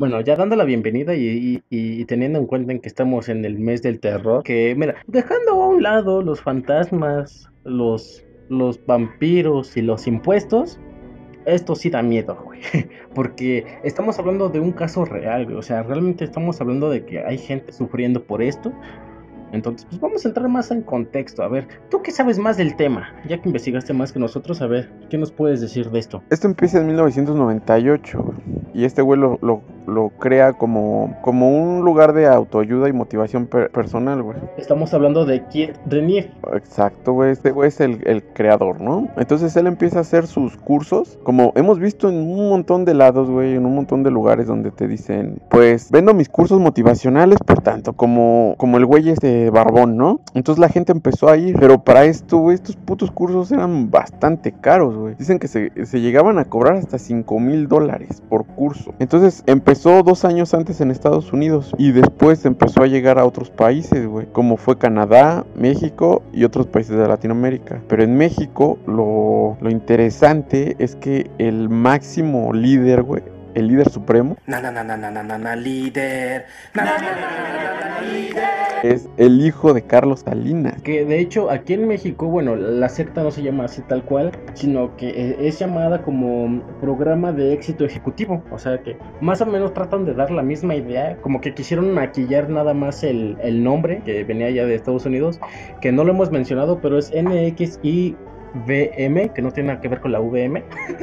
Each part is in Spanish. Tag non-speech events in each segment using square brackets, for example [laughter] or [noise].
Bueno, ya dando la bienvenida y, teniendo en cuenta en que estamos en el mes del terror, que mira, dejando a un lado los fantasmas, los, vampiros y los impuestos, esto sí da miedo, güey. [laughs] Porque estamos hablando de un caso real, güey. O sea, realmente estamos hablando de que hay gente sufriendo por esto. Entonces, pues vamos a entrar más en contexto. A ver, ¿tú qué sabes más del tema? Ya que investigaste más que nosotros, a ver, ¿qué nos puedes decir de esto? Esto empieza en 1998 y este güey lo crea como, como un lugar de autoayuda y motivación personal, güey. Estamos hablando de Keith Renier. Exacto, güey. Este güey es el, el, creador, ¿no? Entonces él empieza a hacer sus cursos, como hemos visto en un montón de lados, güey, en un montón de lugares donde te dicen, pues vendo mis cursos motivacionales, por tanto, como, como el güey este barbón, ¿no? Entonces la gente empezó a ir, pero para esto, güey, estos putos cursos eran bastante caros, güey. Dicen que se, se llegaban a cobrar hasta 5 mil dólares por curso. Entonces empezó Empezó dos años antes en Estados Unidos y después empezó a llegar a otros países, güey, como fue Canadá, México y otros países de Latinoamérica. Pero en México lo, lo interesante es que el máximo líder, güey, el líder supremo. Na, na, na, na, na, na, na, líder. Na, na, na, na, líder. Es el hijo de Carlos Salinas. Que de hecho aquí en México, bueno, la secta no se llama así tal cual, sino que e, es llamada como programa de éxito ejecutivo. O sea que más o menos tratan de dar la misma idea, como que quisieron maquillar nada más el, el nombre que venía ya de Estados Unidos, que no lo hemos mencionado, pero es NXI VM, que no tiene nada que ver con la VM,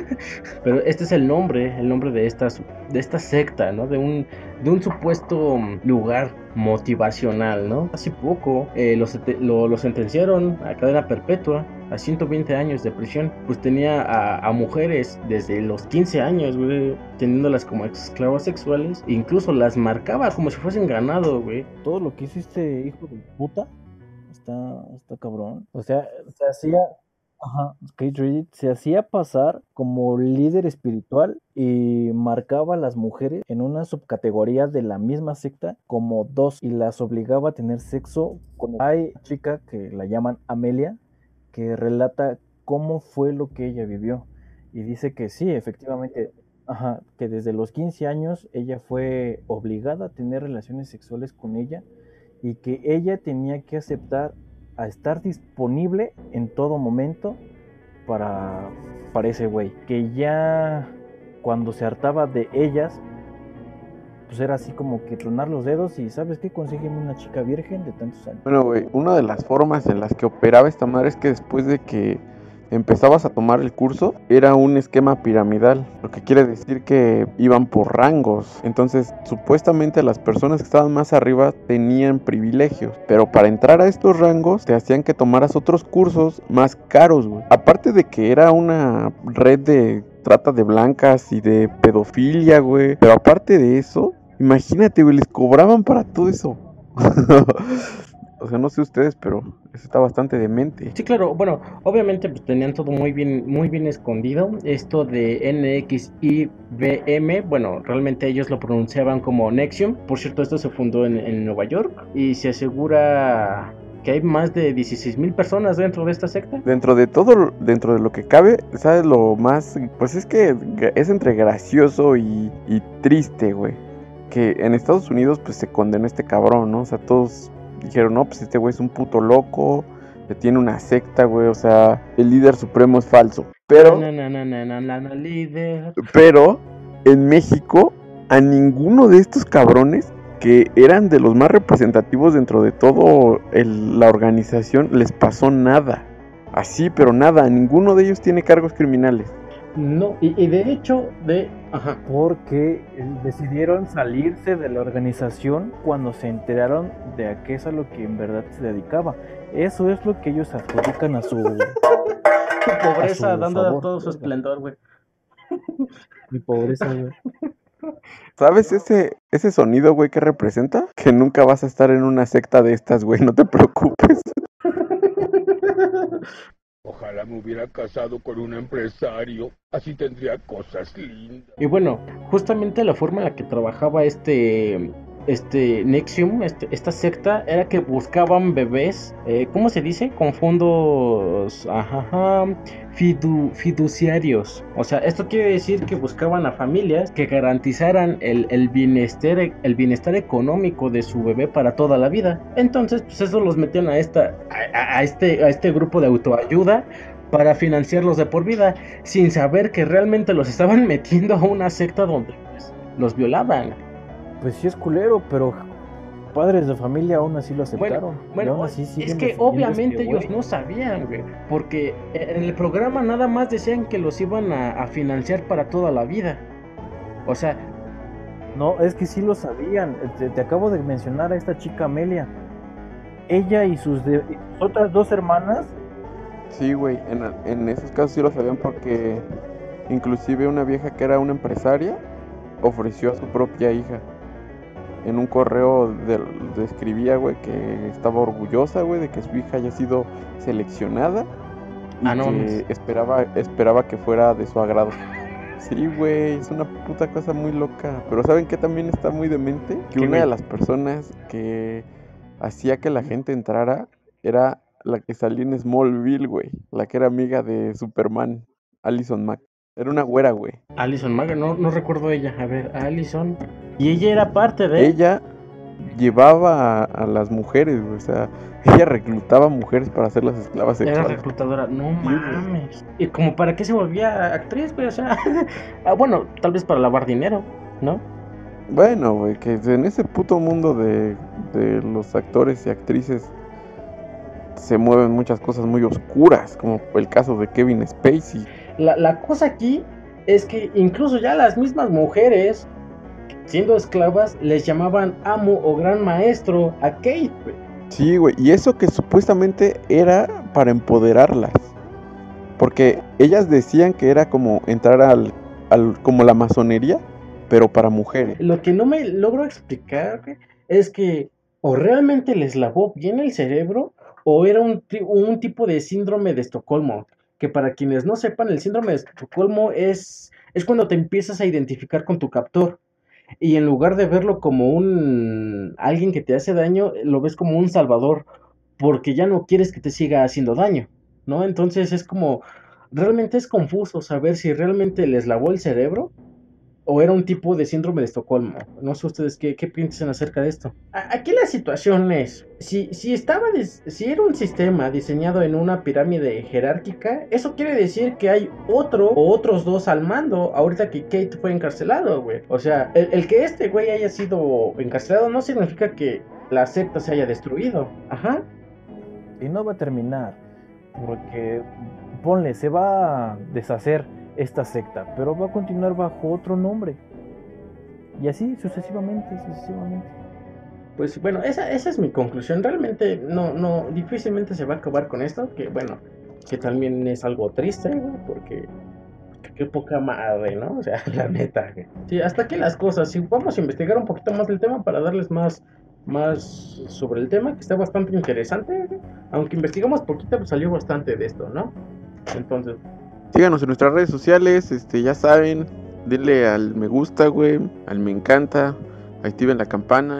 [laughs] pero este es el nombre, el nombre de, estas, de esta secta, ¿no? De un, de un supuesto lugar motivacional, ¿no? Hace poco eh, lo, sentenciaron a cadena perpetua, a 120 años de prisión, pues tenía a, mujeres desde los 15 años, güey, teniéndolas como esclavas sexuales, incluso las marcaba como si fuesen ganado, güey. Todo lo que hizo este hijo de puta está, está cabrón. O sea, se hacía Ajá, Kate Reed se hacía pasar como líder espiritual y marcaba a las mujeres en una subcategoría de la misma secta como dos y las obligaba a tener sexo con hay chica que la llaman Amelia que relata cómo fue lo que ella vivió. Y dice que sí, efectivamente, ajá, que desde los 15 años ella fue obligada a tener relaciones sexuales con ella y que ella tenía que aceptar a estar disponible en todo momento para, para ese güey. Que ya cuando se hartaba de ellas, pues era así como que tronar los dedos y ¿sabes qué? Consígueme una chica virgen de tantos años. Bueno, güey, una de las formas en las que operaba esta madre es que después de que empezabas a tomar el curso, era un esquema piramidal, lo que quiere decir que iban por rangos. Entonces, supuestamente las personas que estaban más arriba tenían privilegios, pero para entrar a estos rangos te hacían que tomaras otros cursos más caros, güey. Aparte de que era una red de trata de blancas y de pedofilia, güey. Pero aparte de eso, imagínate, güey, les cobraban para todo eso. [laughs] O sea, no sé ustedes, pero eso está bastante demente. Sí, claro. Bueno, obviamente pues, tenían todo muy bien, muy bien escondido. Esto de NXIVM, bueno, realmente ellos lo pronunciaban como Nexium. Por cierto, esto se fundó en, Nueva York y se asegura que hay más de 16 mil personas dentro de esta secta. Dentro de todo, dentro de lo que cabe, ¿sabes lo más? Pues es que es entre gracioso y, y triste, güey. Que en Estados Unidos pues se condenó este cabrón, ¿no? O sea, todos dijeron, no, pues este güey es un puto loco, que tiene una secta, güey, o sea, el líder supremo es falso. Pero, pero en México, a ninguno de estos cabrones que eran de los más representativos dentro de todo la organización les pasó nada. Así, pero nada, ninguno de ellos tiene cargos criminales. No, y, de hecho, de. Ajá. Porque decidieron salirse de la organización cuando se enteraron de a qué es a lo que en verdad se dedicaba. Eso es lo que ellos adjudican a su. pobreza, dando todo su esplendor, güey. Mi pobreza, güey. ¿Sabes ese, ese sonido, güey, que representa? Que nunca vas a estar en una secta de estas, güey, no te preocupes. [laughs] Ojalá me hubiera casado con un empresario, así tendría cosas lindas. Y bueno, justamente la forma en la que trabajaba este este Nexium, este, esta secta, era que buscaban bebés, eh, ¿cómo se dice? Con fondos ajá, fidu, fiduciarios. O sea, esto quiere decir que buscaban a familias que garantizaran el, bienestar, económico de su bebé para toda la vida. Entonces, pues eso los metían a, esta, a este, a este grupo de autoayuda para financiarlos de por vida, sin saber que realmente los estaban [laughs] metiendo a una secta donde pues, los violaban. Pues sí es culero, pero padres de familia aún así lo aceptaron. Bueno, así es que obviamente ellos no sabían, güey, porque en el programa nada más decían que los iban a, financiar para toda la vida. O sea... No, es que sí lo sabían. Te, acabo de mencionar a esta chica Amelia. Ella y sus, de, otras dos hermanas Sí, güey, en, en, esos casos sí lo sabían porque inclusive una vieja que era una empresaria ofreció a su propia hija. En un correo describía, güey, que estaba orgullosa, güey, de que su hija haya sido seleccionada y ah, que esperaba, esperaba que fuera de su agrado. Sí, güey, es una puta cosa muy loca. Pero ¿saben qué también está muy demente? Que una de las personas que hacía que la gente entrara era la que salía en Smallville, güey. La que era amiga de Superman, Allison Mack. Era una güera, güey. Allison Mack, no, no recuerdo ella. A ver, Allison. Y ella era parte de. Ella llevaba a, las mujeres. O sea, [laughs] ella reclutaba mujeres para hacer las esclavas sexuales. Era reclutadora, no mames. ¿Y como para qué se volvía actriz, güey? O sea, [laughs] ah, bueno, tal vez para lavar dinero, ¿no? Bueno, güey, que en ese puto mundo de, de los actores y actrices se mueven muchas cosas muy oscuras, como el caso de Kevin Spacey. La, cosa aquí es que incluso ya las mismas mujeres, siendo esclavas, les llamaban amo o gran maestro a Kate. Sí, güey, y eso que supuestamente era para empoderarlas. Porque ellas decían que era como entrar al, al como la masonería, pero para mujeres. Lo que no me logro explicar es que o realmente les lavó bien el cerebro o era un, un tipo de síndrome de Estocolmo, que para quienes no sepan, el síndrome de Estocolmo es, es cuando te empiezas a identificar con tu captor y en lugar de verlo como un alguien que te hace daño, lo ves como un salvador porque ya no quieres que te siga haciendo daño, ¿no? Entonces es como realmente es confuso saber si realmente les lavó el cerebro o era un tipo de síndrome de Estocolmo. No sé ustedes qué, qué piensan acerca de esto. Aquí la situación es, si, si, estaba si era un sistema diseñado en una pirámide jerárquica, eso quiere decir que hay otro o otros dos al mando ahorita que Kate fue encarcelado, güey. O sea, el, el que este güey haya sido encarcelado no significa que la secta se haya destruido. Ajá. Y no va a terminar, porque ponle, se va a deshacer esta secta, pero va a continuar bajo otro nombre. Y así sucesivamente, sucesivamente. Pues bueno, esa, esa es mi conclusión. Realmente no, no, difícilmente se va a acabar con esto, que bueno, que también es algo triste, porque qué poca madre, ¿no? O sea, [laughs] la neta. Sí, hasta aquí las cosas. Si vamos a investigar un poquito más del tema para darles más, más sobre el tema, que está bastante interesante. Aunque investigamos poquito, pues salió bastante de esto, ¿no? Entonces, Síganos en nuestras redes sociales, este, ya saben, denle al me gusta, güey, al me encanta, activen la campana.